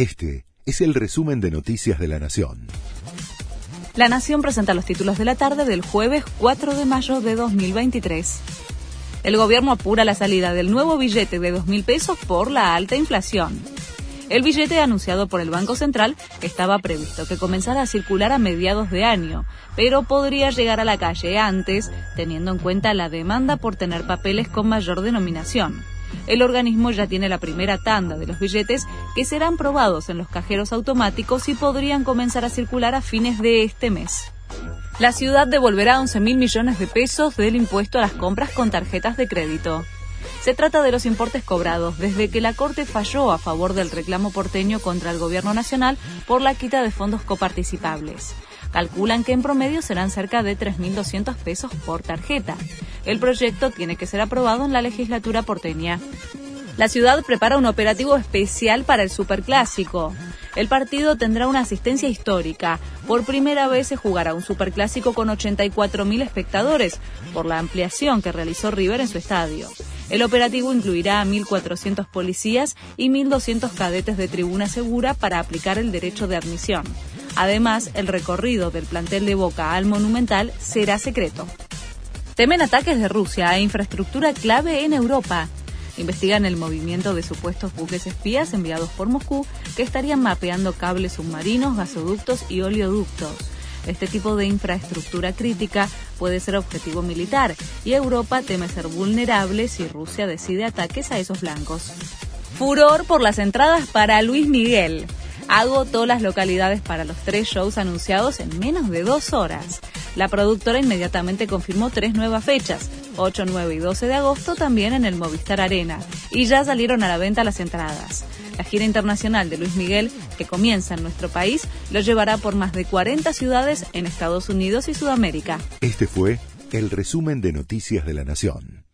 Este es el resumen de Noticias de la Nación. La Nación presenta los títulos de la tarde del jueves 4 de mayo de 2023. El gobierno apura la salida del nuevo billete de 2.000 pesos por la alta inflación. El billete anunciado por el Banco Central estaba previsto que comenzara a circular a mediados de año, pero podría llegar a la calle antes, teniendo en cuenta la demanda por tener papeles con mayor denominación. El organismo ya tiene la primera tanda de los billetes que serán probados en los cajeros automáticos y podrían comenzar a circular a fines de este mes. La ciudad devolverá 11 mil millones de pesos del impuesto a las compras con tarjetas de crédito. Se trata de los importes cobrados desde que la Corte falló a favor del reclamo porteño contra el Gobierno Nacional por la quita de fondos coparticipables. Calculan que en promedio serán cerca de 3.200 pesos por tarjeta. El proyecto tiene que ser aprobado en la legislatura porteña. La ciudad prepara un operativo especial para el Superclásico. El partido tendrá una asistencia histórica. Por primera vez se jugará un superclásico con 84.000 espectadores por la ampliación que realizó River en su estadio. El operativo incluirá a 1.400 policías y 1.200 cadetes de tribuna segura para aplicar el derecho de admisión. Además, el recorrido del plantel de Boca al Monumental será secreto. Temen ataques de Rusia a infraestructura clave en Europa. Investigan el movimiento de supuestos buques espías enviados por Moscú que estarían mapeando cables submarinos, gasoductos y oleoductos. Este tipo de infraestructura crítica puede ser objetivo militar y Europa teme ser vulnerable si Rusia decide ataques a esos blancos. Furor por las entradas para Luis Miguel. Agotó las localidades para los tres shows anunciados en menos de dos horas. La productora inmediatamente confirmó tres nuevas fechas, 8, 9 y 12 de agosto también en el Movistar Arena, y ya salieron a la venta las entradas. La gira internacional de Luis Miguel, que comienza en nuestro país, lo llevará por más de 40 ciudades en Estados Unidos y Sudamérica. Este fue el resumen de Noticias de la Nación.